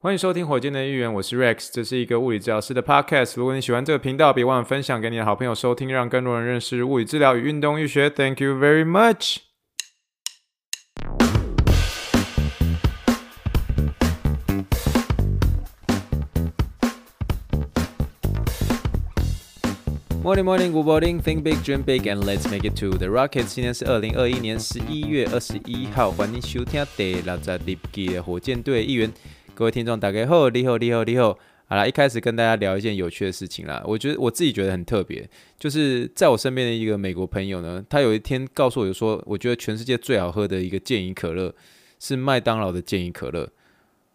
欢迎收听火箭的预言，我是 Rex，这是一个物理治疗师的 Podcast。如果你喜欢这个频道，别忘了分享给你的好朋友收听，让更多人认识物理治疗与运动医学。Thank you very much。Morning, morning, good morning. Think big, dream big, and let's make it to the rockets. 今天是二零二一年十一月二十一号，欢迎收听第六集的火箭队预言。各位听众，大家好，你好，你好，你好。好啦，一开始跟大家聊一件有趣的事情啦。我觉得我自己觉得很特别，就是在我身边的一个美国朋友呢，他有一天告诉我就说，我觉得全世界最好喝的一个健怡可乐是麦当劳的健怡可乐。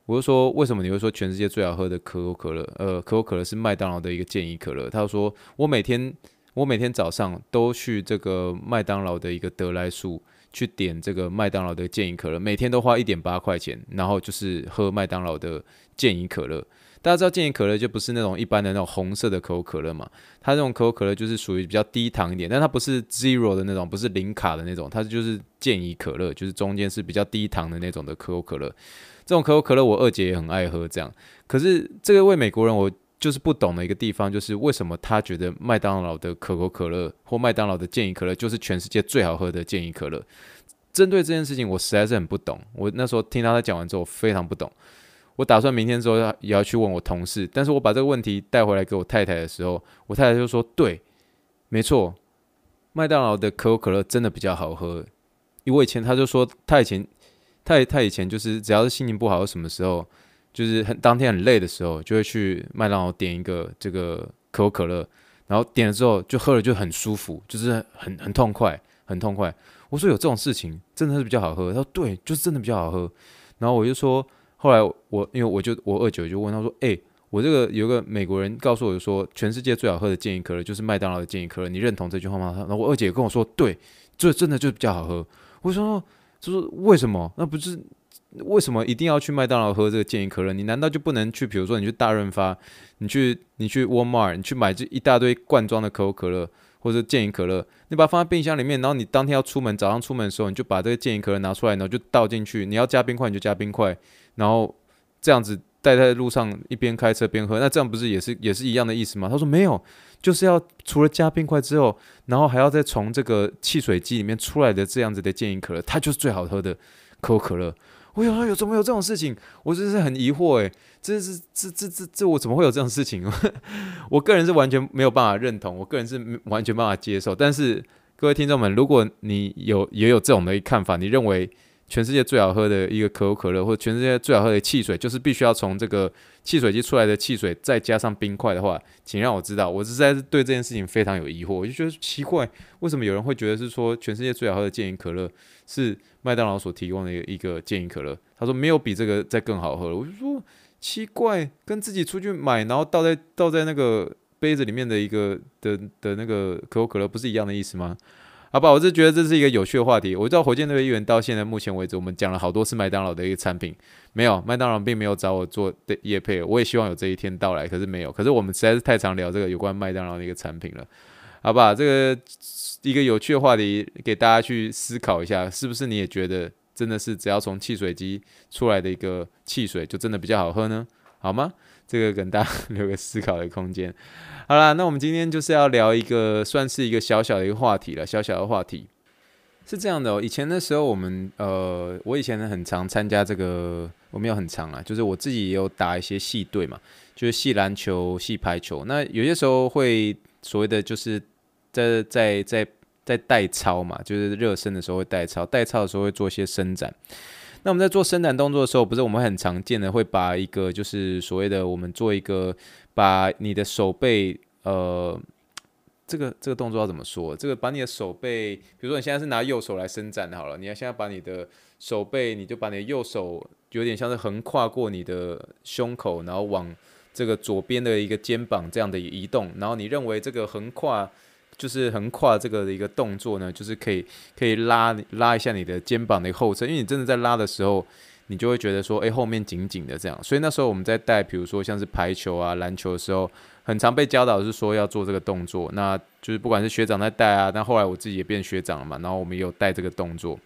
我就说，为什么你会说全世界最好喝的可口可乐？呃，可口可乐是麦当劳的一个健怡可乐。他说我每天我每天早上都去这个麦当劳的一个得来速。去点这个麦当劳的健怡可乐，每天都花一点八块钱，然后就是喝麦当劳的健怡可乐。大家知道健怡可乐就不是那种一般的那种红色的可口可乐嘛？它这种可口可乐就是属于比较低糖一点，但它不是 zero 的那种，不是零卡的那种，它就是健怡可乐，就是中间是比较低糖的那种的可口可乐。这种可口可乐我二姐也很爱喝，这样。可是这个位美国人我。就是不懂的一个地方，就是为什么他觉得麦当劳的可口可乐或麦当劳的健怡可乐就是全世界最好喝的健怡可乐。针对这件事情，我实在是很不懂。我那时候听他讲完之后，非常不懂。我打算明天之后也要去问我同事，但是我把这个问题带回来给我太太的时候，我太太就说：“对，没错，麦当劳的可口可乐真的比较好喝。”因为我以前他就说，他以前他他以前就是只要是心情不好，什么时候。就是很当天很累的时候，就会去麦当劳点一个这个可口可乐，然后点了之后就喝了就很舒服，就是很很痛快，很痛快。我说有这种事情真的是比较好喝，他说对，就是真的比较好喝。然后我就说，后来我因为我就我二舅就问他说，诶、欸，我这个有个美国人告诉我就说，全世界最好喝的健怡可乐就是麦当劳的健怡可乐，你认同这句话吗？然后我二姐跟我说，对，这真的就比较好喝。我说，就是为什么？那不是？为什么一定要去麦当劳喝这个健怡可乐？你难道就不能去？比如说，你去大润发，你去你去沃尔玛，你去买这一大堆罐装的可口可乐或者健怡可乐，你把它放在冰箱里面，然后你当天要出门，早上出门的时候，你就把这个健怡可乐拿出来，然后就倒进去。你要加冰块，你就加冰块，然后这样子带在路上，一边开车边喝。那这样不是也是也是一样的意思吗？他说没有，就是要除了加冰块之后，然后还要再从这个汽水机里面出来的这样子的健怡可乐，它就是最好喝的可口可乐。我有有怎么有这种事情？我真是很疑惑诶，这是这这这这我怎么会有这种事情？我个人是完全没有办法认同，我个人是完全办法接受。但是各位听众们，如果你有也有这种的看法，你认为全世界最好喝的一个可口可乐，或者全世界最好喝的汽水，就是必须要从这个汽水机出来的汽水再加上冰块的话，请让我知道。我实在是对这件事情非常有疑惑，我就觉得奇怪，为什么有人会觉得是说全世界最好喝的健怡可乐是？麦当劳所提供的一个健怡可乐，他说没有比这个再更好喝了。我就说奇怪，跟自己出去买，然后倒在倒在那个杯子里面的一个的的那个可口可乐，不是一样的意思吗？好吧，我是觉得这是一个有趣的话题。我知道火箭队的议员到现在目前为止，我们讲了好多次麦当劳的一个产品，没有麦当劳并没有找我做的业配，我也希望有这一天到来，可是没有。可是我们实在是太常聊这个有关麦当劳的一个产品了，好吧，这个。一个有趣的话题，给大家去思考一下，是不是你也觉得真的是只要从汽水机出来的一个汽水就真的比较好喝呢？好吗？这个跟大家留个思考的空间。好啦，那我们今天就是要聊一个算是一个小小的一个话题了，小小的话题是这样的哦。以前的时候，我们呃，我以前呢很常参加这个，我没有很常啊，就是我自己也有打一些系队嘛，就是系篮球、系排球。那有些时候会所谓的就是。在在在在代操嘛，就是热身的时候会代操，代操的时候会做一些伸展。那我们在做伸展动作的时候，不是我们很常见的会把一个就是所谓的我们做一个把你的手背呃，这个这个动作要怎么说？这个把你的手背，比如说你现在是拿右手来伸展好了，你要现在把你的手背，你就把你的右手有点像是横跨过你的胸口，然后往这个左边的一个肩膀这样的移动，然后你认为这个横跨。就是横跨这个的一个动作呢，就是可以可以拉拉一下你的肩膀的后侧，因为你真的在拉的时候，你就会觉得说，哎，后面紧紧的这样。所以那时候我们在带，比如说像是排球啊、篮球的时候，很常被教导是说要做这个动作。那就是不管是学长在带啊，但后来我自己也变学长了嘛，然后我们也有带这个动作。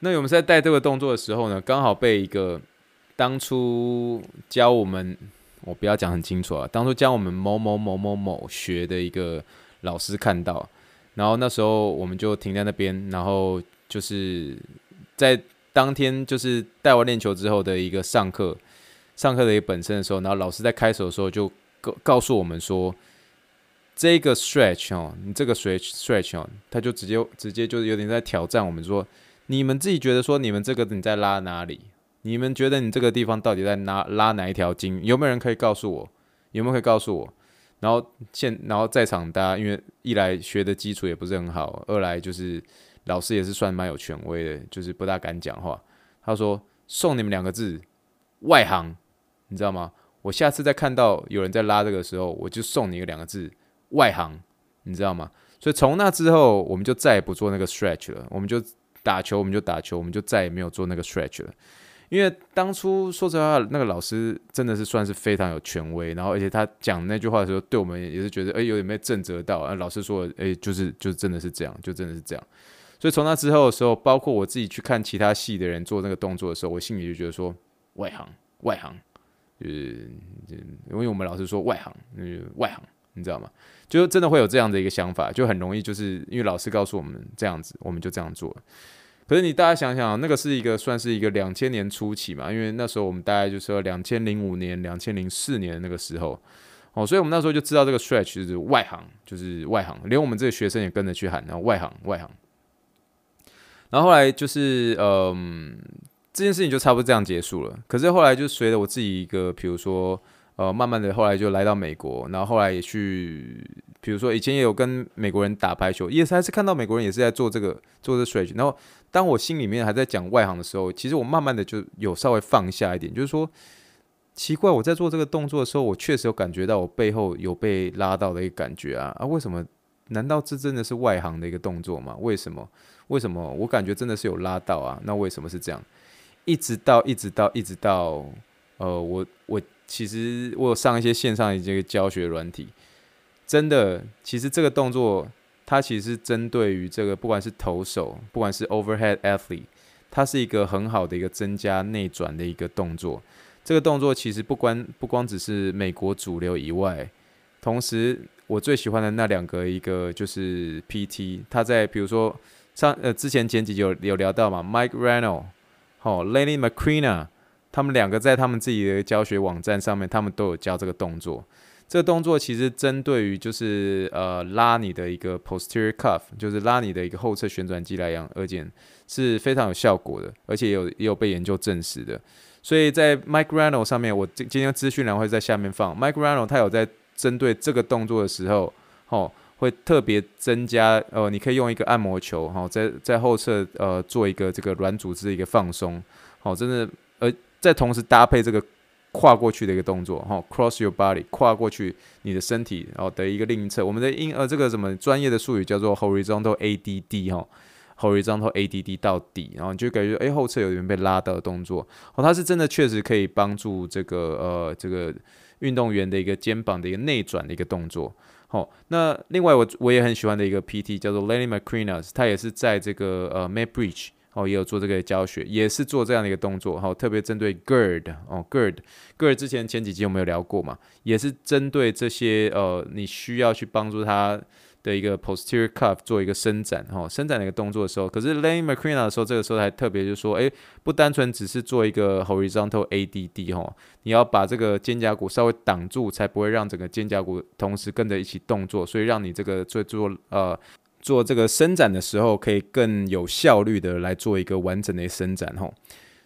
那我们在带这个动作的时候呢，刚好被一个当初教我们，我不要讲很清楚啊，当初教我们某某某某某学的一个老师看到，然后那时候我们就停在那边，然后就是在当天就是带完练球之后的一个上课，上课的一个本身的时候，然后老师在开手的时候就告告诉我们说，这个 stretch 哦，你这个 stretch stretch 哦，他就直接直接就是有点在挑战我们说，你们自己觉得说你们这个你在拉哪里？你们觉得你这个地方到底在拉拉哪一条筋？有没有人可以告诉我？有没有可以告诉我？然后现然后在场大家因为一来学的基础也不是很好，二来就是老师也是算蛮有权威的，就是不大敢讲话。他说送你们两个字，外行，你知道吗？我下次再看到有人在拉这个时候，我就送你一个两个字，外行，你知道吗？所以从那之后，我们就再也不做那个 stretch 了，我们就打球，我们就打球，我们就再也没有做那个 stretch 了。因为当初说实话，那个老师真的是算是非常有权威，然后而且他讲那句话的时候，对我们也是觉得，哎，有点没震慑到。啊，老师说，哎，就是就真的是这样，就真的是这样。所以从那之后的时候，包括我自己去看其他系的人做那个动作的时候，我心里就觉得说，外行，外行，就是因为我们老师说外行，就是外行，你知道吗？就真的会有这样的一个想法，就很容易就是因为老师告诉我们这样子，我们就这样做。可是你大家想想，那个是一个算是一个两千年初期嘛，因为那时候我们大概就是说两千零五年、两千零四年那个时候，哦，所以我们那时候就知道这个 stretch 就是外行，就是外行，连我们这个学生也跟着去喊，然后外行外行。然后后来就是，嗯，这件事情就差不多这样结束了。可是后来就随着我自己一个，比如说，呃，慢慢的后来就来到美国，然后后来也去，比如说以前也有跟美国人打排球，也是还是看到美国人也是在做这个做这个 stretch，然后。当我心里面还在讲外行的时候，其实我慢慢的就有稍微放下一点，就是说，奇怪，我在做这个动作的时候，我确实有感觉到我背后有被拉到的一个感觉啊啊！为什么？难道这真的是外行的一个动作吗？为什么？为什么？我感觉真的是有拉到啊！那为什么是这样？一直到一直到一直到，呃，我我其实我有上一些线上的这个教学软体，真的，其实这个动作。它其实是针对于这个，不管是投手，不管是 overhead athlete，它是一个很好的一个增加内转的一个动作。这个动作其实不光不光只是美国主流以外，同时我最喜欢的那两个，一个就是 PT，他在比如说上呃之前前几集有有聊到嘛，Mike Reynolds 好，Lenny Macrina，他们两个在他们自己的教学网站上面，他们都有教这个动作。这个动作其实针对于就是呃拉你的一个 posterior cuff，就是拉你的一个后侧旋转肌来讲而言是非常有效果的，而且也有也有被研究证实的。所以在 Mike r a n o 上面，我今今天资讯栏会在下面放 Mike r a n o 他有在针对这个动作的时候，哦，会特别增加呃，你可以用一个按摩球，哈、哦，在在后侧呃做一个这个软组织的一个放松，好、哦，真的，而再同时搭配这个。跨过去的一个动作，哈，cross your body，跨过去你的身体，然后的一个另一侧，我们的英呃这个什么专业的术语叫做 horizontal ADD 哈，horizontal ADD 到底，然后你就感觉哎后侧有点被拉到的动作，哦，它是真的确实可以帮助这个呃这个运动员的一个肩膀的一个内转的一个动作，好，那另外我我也很喜欢的一个 PT 叫做 Lenny Macrina，他也是在这个呃 MaitBridge。哦，也有做这个教学，也是做这样的一个动作，哈、哦，特别针对 GIRD 哦，GIRD，GIRD 之前前几集有没有聊过嘛？也是针对这些呃，你需要去帮助他的一个 posterior cuff 做一个伸展，哈、哦，伸展的一个动作的时候，可是 Lain Macrina 的时候，这个时候还特别就是说，诶，不单纯只是做一个 horizontal ADD 哈、哦，你要把这个肩胛骨稍微挡住，才不会让整个肩胛骨同时跟着一起动作，所以让你这个做做呃。做这个伸展的时候，可以更有效率的来做一个完整的伸展吼。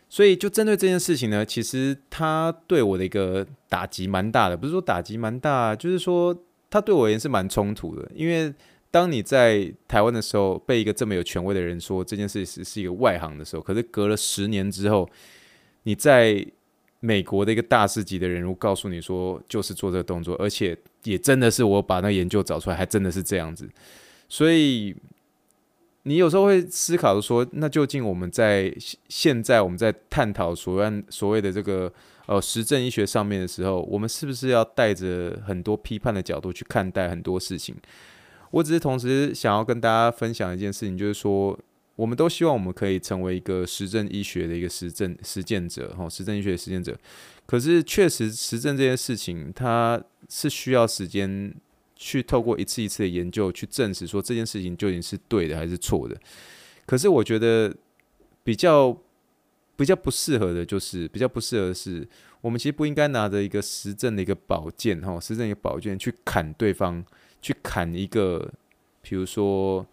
所以就针对这件事情呢，其实它对我的一个打击蛮大的，不是说打击蛮大，就是说它对我而言是蛮冲突的。因为当你在台湾的时候，被一个这么有权威的人说这件事是是一个外行的时候，可是隔了十年之后，你在美国的一个大师级的人物告诉你说，就是做这个动作，而且也真的是我把那个研究找出来，还真的是这样子。所以，你有时候会思考说，那究竟我们在现在我们在探讨所谓所谓的这个呃实证医学上面的时候，我们是不是要带着很多批判的角度去看待很多事情？我只是同时想要跟大家分享一件事情，就是说，我们都希望我们可以成为一个实证医学的一个实证实践者，哈，实证医学的实践者。可是确实实证这件事情，它是需要时间去透过一次一次的研究去证实说这件事情究竟是对的还是错的。可是我觉得比较比较不适合的就是比较不适合的是，我们其实不应该拿着一个实证的一个宝剑，哈，实证一个宝剑去砍对方，去砍一个，比如说。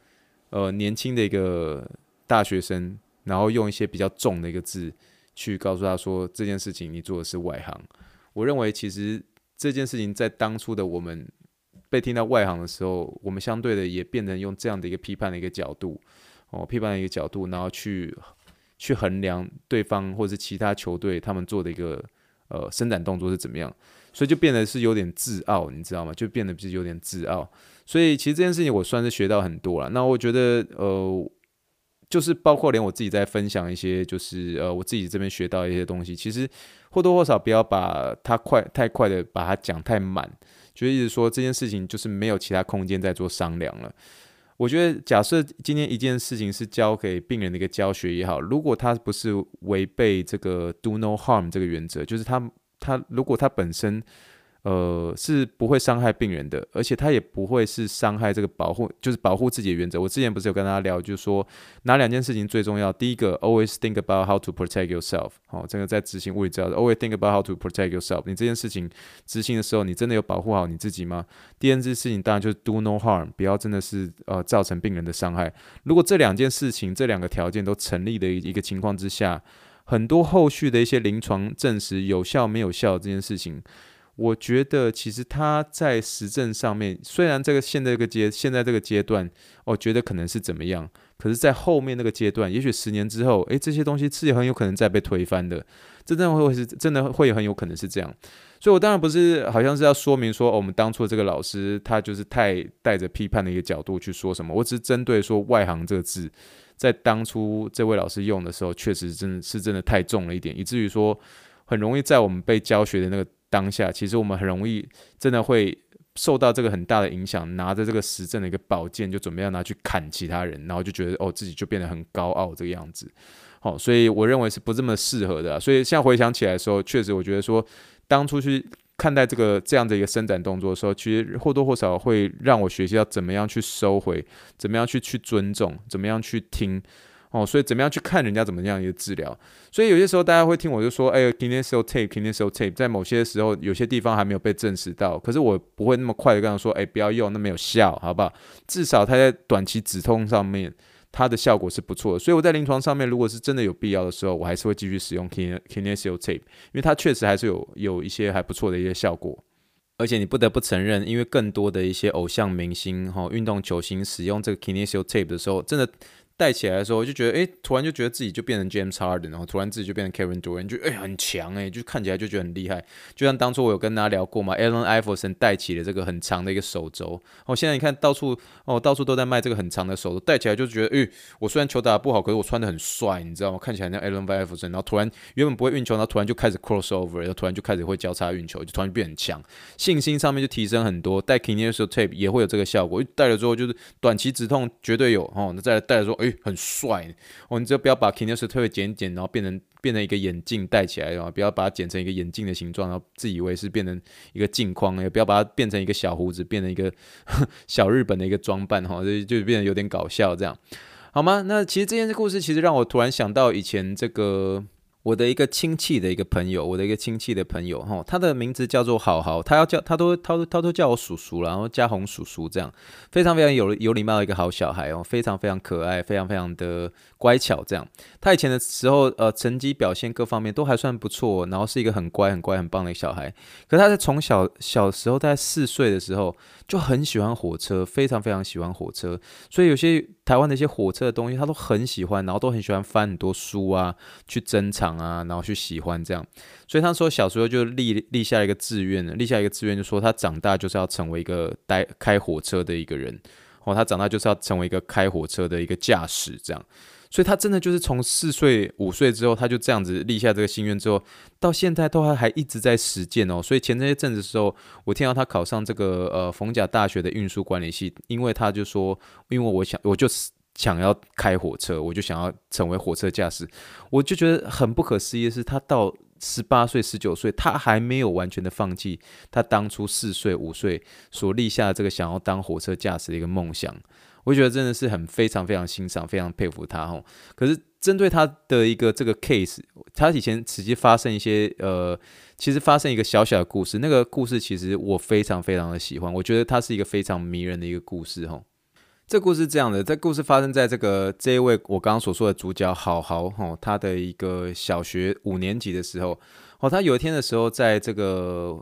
呃，年轻的一个大学生，然后用一些比较重的一个字去告诉他说，这件事情你做的是外行。我认为其实这件事情在当初的我们被听到外行的时候，我们相对的也变成用这样的一个批判的一个角度，哦，批判的一个角度，然后去去衡量对方或者是其他球队他们做的一个呃伸展动作是怎么样，所以就变得是有点自傲，你知道吗？就变得是有点自傲。所以其实这件事情我算是学到很多了。那我觉得呃，就是包括连我自己在分享一些，就是呃我自己这边学到一些东西，其实或多或少不要把它快太快的把它讲太满，就一直说这件事情就是没有其他空间再做商量了。我觉得假设今天一件事情是交给病人的一个教学也好，如果他不是违背这个 do no harm 这个原则，就是他他如果他本身。呃，是不会伤害病人的，而且他也不会是伤害这个保护，就是保护自己的原则。我之前不是有跟大家聊，就是说哪两件事情最重要？第一个，always think about how to protect yourself。好，这个在执行物理治疗的，always think about how to protect yourself。你这件事情执行的时候，你真的有保护好你自己吗？第二件事情当然就是 do no harm，不要真的是呃造成病人的伤害。如果这两件事情，这两个条件都成立的一个情况之下，很多后续的一些临床证实有效没有效这件事情。我觉得其实他在实证上面，虽然这个现在这个阶现在这个阶段，我觉得可能是怎么样，可是，在后面那个阶段，也许十年之后，诶，这些东西是很有可能再被推翻的，真的会是真的会很有可能是这样。所以，我当然不是好像是要说明说，哦，我们当初这个老师他就是太带着批判的一个角度去说什么，我只是针对说“外行”这个字，在当初这位老师用的时候，确实真的是真的太重了一点，以至于说很容易在我们被教学的那个。当下其实我们很容易真的会受到这个很大的影响，拿着这个实证的一个宝剑，就准备要拿去砍其他人，然后就觉得哦自己就变得很高傲这个样子。好，所以我认为是不这么适合的。所以现在回想起来的时候，确实我觉得说当初去看待这个这样的一个伸展动作的时候，其实或多或少会让我学习到怎么样去收回，怎么样去去尊重，怎么样去听。哦，所以怎么样去看人家怎么样一个治疗？所以有些时候大家会听我就说，哎，kinesio tape，kinesio tape，在某些时候有些地方还没有被证实到，可是我不会那么快的跟他说，哎，不要用，那没有效，好不好？至少它在短期止痛上面，它的效果是不错的。所以我在临床上面，如果是真的有必要的时候，我还是会继续使用 kinesio tape，因为它确实还是有有一些还不错的一些效果。而且你不得不承认，因为更多的一些偶像明星哈、运动球星使用这个 kinesio tape 的时候，真的。带起来的时候，我就觉得，哎，突然就觉得自己就变成 James Harden，然后突然自己就变成 Kevin Durant，就哎很强哎，就看起来就觉得很厉害。就像当初我有跟大家聊过嘛，Allen Iverson 带起了这个很长的一个手肘。哦，现在你看到处哦，到处都在卖这个很长的手肘，带起来就觉得，哎，我虽然球打得不好，可是我穿得很帅，你知道吗？看起来像 Allen Iverson，然后突然原本不会运球，然后突然就开始 crossover，然后突然就开始会交叉运球，就突然变很强，信心上面就提升很多。带 Kinesio Tape 也会有这个效果，带了之后就是短期止痛绝对有哦。那再来带的哎，很帅我们就不要把 Kinos 特别剪剪，然后变成变成一个眼镜戴起来，然后不要把它剪成一个眼镜的形状，然后自以为是变成一个镜框，也不要把它变成一个小胡子，变成一个小日本的一个装扮哈，就就变得有点搞笑这样，好吗？那其实这件事故事其实让我突然想到以前这个。我的一个亲戚的一个朋友，我的一个亲戚的朋友，哈，他的名字叫做好好，他要叫他都他都他都叫我叔叔，然后嘉宏叔叔这样，非常非常有有礼貌的一个好小孩哦，非常非常可爱，非常非常的乖巧这样。他以前的时候，呃，成绩表现各方面都还算不错，然后是一个很乖很乖很棒的一个小孩。可他在从小小时候，在四岁的时候。就很喜欢火车，非常非常喜欢火车，所以有些台湾的一些火车的东西，他都很喜欢，然后都很喜欢翻很多书啊，去珍藏啊，然后去喜欢这样。所以他说小时候就立立下一个志愿，立下一个志愿，就说他长大就是要成为一个待开火车的一个人，哦，他长大就是要成为一个开火车的一个驾驶这样。所以他真的就是从四岁五岁之后，他就这样子立下这个心愿之后，到现在都还还一直在实践哦。所以前这些阵子的时候，我听到他考上这个呃逢甲大学的运输管理系，因为他就说，因为我想我就想要开火车，我就想要成为火车驾驶。我就觉得很不可思议的是，他到十八岁、十九岁，他还没有完全的放弃他当初四岁、五岁所立下的这个想要当火车驾驶的一个梦想。我觉得真的是很非常非常欣赏，非常佩服他吼。可是针对他的一个这个 case，他以前实际发生一些呃，其实发生一个小小的故事。那个故事其实我非常非常的喜欢，我觉得它是一个非常迷人的一个故事吼。这故事这样的，这故事发生在这个这一位我刚刚所说的主角好好吼，他的一个小学五年级的时候，哦，他有一天的时候，在这个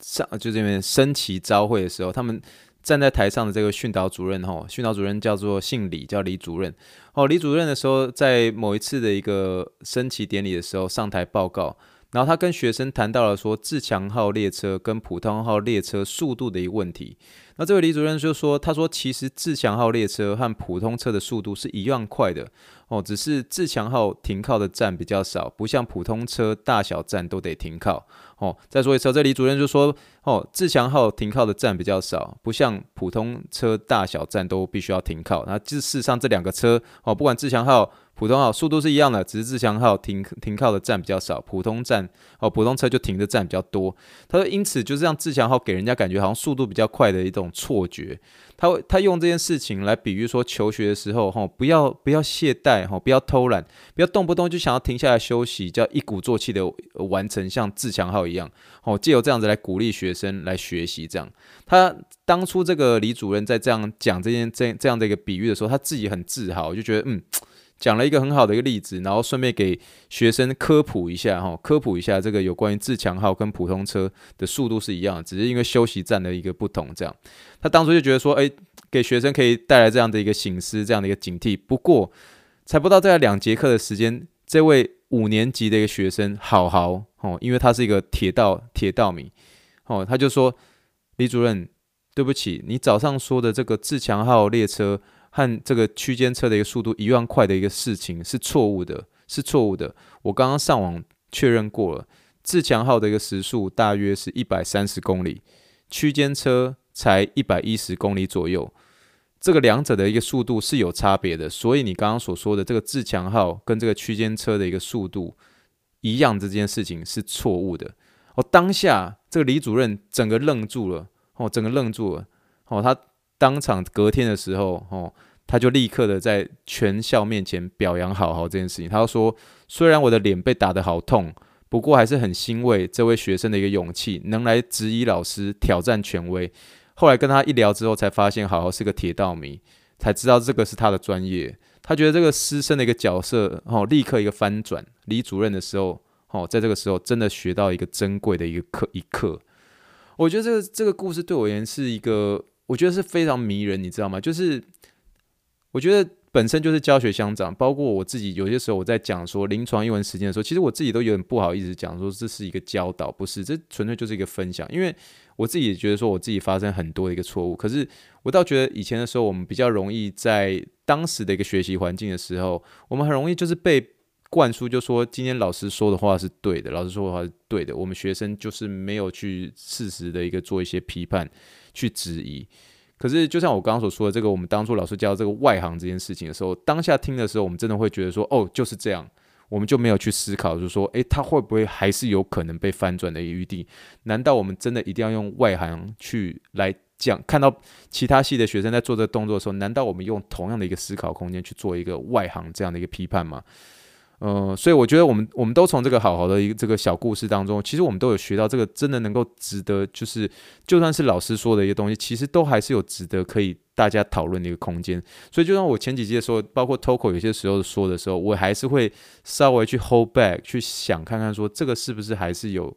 上就这边升旗招会的时候，他们站在台上的这个训导主任吼，训导主任叫做姓李，叫李主任哦，李主任的时候，在某一次的一个升旗典礼的时候上台报告。然后他跟学生谈到了说，自强号列车跟普通号列车速度的一个问题。那这位李主任就说，他说其实自强号列车和普通车的速度是一样快的哦，只是自强号停靠的站比较少，不像普通车大小站都得停靠哦。再说一次，这李主任就说哦，自强号停靠的站比较少，不像普通车大小站都必须要停靠。那事实上这两个车哦，不管自强号。普通号速度是一样的，只是自强号停停靠的站比较少，普通站哦，普通车就停的站比较多。他说，因此就是让自强号给人家感觉好像速度比较快的一种错觉。他他用这件事情来比喻说，求学的时候哈，不要不要懈怠哈，不要偷懒，不要动不动就想要停下来休息，叫一鼓作气的完成，像自强号一样哦，借由这样子来鼓励学生来学习。这样，他当初这个李主任在这样讲这件这这样的一个比喻的时候，他自己很自豪，就觉得嗯。讲了一个很好的一个例子，然后顺便给学生科普一下哈，科普一下这个有关于自强号跟普通车的速度是一样，只是因为休息站的一个不同。这样，他当初就觉得说，哎，给学生可以带来这样的一个醒思，这样的一个警惕。不过，才不到这两节课的时间，这位五年级的一个学生好好哦，因为他是一个铁道铁道迷哦，他就说，李主任，对不起，你早上说的这个自强号列车。和这个区间车的一个速度一万快的一个事情是错误的，是错误的。我刚刚上网确认过了，自强号的一个时速大约是一百三十公里，区间车才一百一十公里左右，这个两者的一个速度是有差别的。所以你刚刚所说的这个自强号跟这个区间车的一个速度一样，这件事情是错误的。哦，当下这个李主任整个愣住了，哦，整个愣住了，哦，他。当场隔天的时候，哦，他就立刻的在全校面前表扬好好这件事情。他说：“虽然我的脸被打得好痛，不过还是很欣慰这位学生的一个勇气，能来质疑老师，挑战权威。”后来跟他一聊之后，才发现好好是个铁道迷，才知道这个是他的专业。他觉得这个师生的一个角色，哦，立刻一个翻转。李主任的时候，哦，在这个时候真的学到一个珍贵的一个课一课。我觉得这个这个故事对我而言是一个。我觉得是非常迷人，你知道吗？就是我觉得本身就是教学相长，包括我自己有些时候我在讲说临床英文实践的时候，其实我自己都有点不好意思讲说这是一个教导，不是，这纯粹就是一个分享。因为我自己也觉得说我自己发生很多的一个错误，可是我倒觉得以前的时候，我们比较容易在当时的一个学习环境的时候，我们很容易就是被灌输，就说今天老师说的话是对的，老师说的话是对的，我们学生就是没有去适时的一个做一些批判。去质疑，可是就像我刚刚所说的，这个我们当初老师教这个外行这件事情的时候，当下听的时候，我们真的会觉得说，哦，就是这样，我们就没有去思考，就是说，诶，他会不会还是有可能被翻转的余地？难道我们真的一定要用外行去来讲？看到其他系的学生在做这个动作的时候，难道我们用同样的一个思考空间去做一个外行这样的一个批判吗？嗯、所以我觉得我们我们都从这个好好的一个这个小故事当中，其实我们都有学到这个真的能够值得，就是就算是老师说的一些东西，其实都还是有值得可以大家讨论的一个空间。所以就像我前几集的时候，包括 Toco 有些时候说的时候，我还是会稍微去 hold back，去想看看说这个是不是还是有。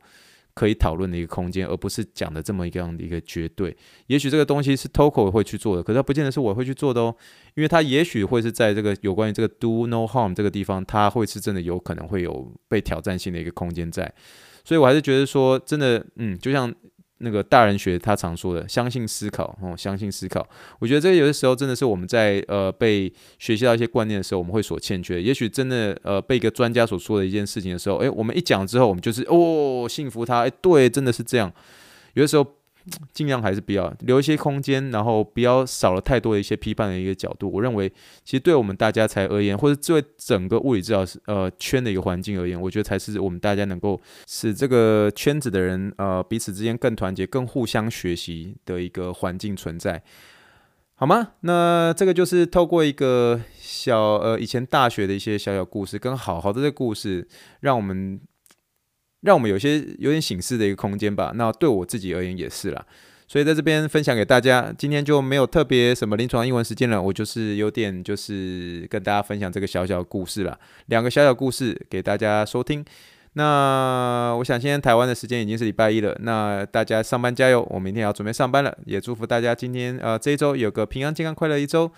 可以讨论的一个空间，而不是讲的这么一个样的一个绝对。也许这个东西是 Toko 会去做的，可是它不见得是我会去做的哦。因为它也许会是在这个有关于这个 Do No Harm 这个地方，它会是真的有可能会有被挑战性的一个空间在。所以我还是觉得说，真的，嗯，就像。那个大人学他常说的，相信思考哦，相信思考。我觉得这有的时候真的是我们在呃被学习到一些观念的时候，我们会所欠缺。也许真的呃被一个专家所说的一件事情的时候，诶，我们一讲之后，我们就是哦信服他，诶，对，真的是这样。有的时候尽量还是不要留一些空间，然后不要少了太多的一些批判的一个角度。我认为，其实对我们大家才而言，或者对整个物理治疗呃圈的一个环境而言，我觉得才是我们大家能够使这个圈子的人呃彼此之间更团结、更互相学习的一个环境存在，好吗？那这个就是透过一个小呃以前大学的一些小小故事，跟好好的这个故事，让我们。让我们有些有点醒思的一个空间吧。那对我自己而言也是啦，所以在这边分享给大家。今天就没有特别什么临床英文时间了，我就是有点就是跟大家分享这个小小故事啦，两个小小故事给大家收听。那我想，现在台湾的时间已经是礼拜一了，那大家上班加油，我明天也要准备上班了。也祝福大家今天呃这一周有个平安、健康、快乐一周。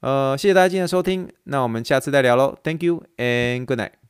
呃，谢谢大家今天的收听，那我们下次再聊喽。Thank you and good night。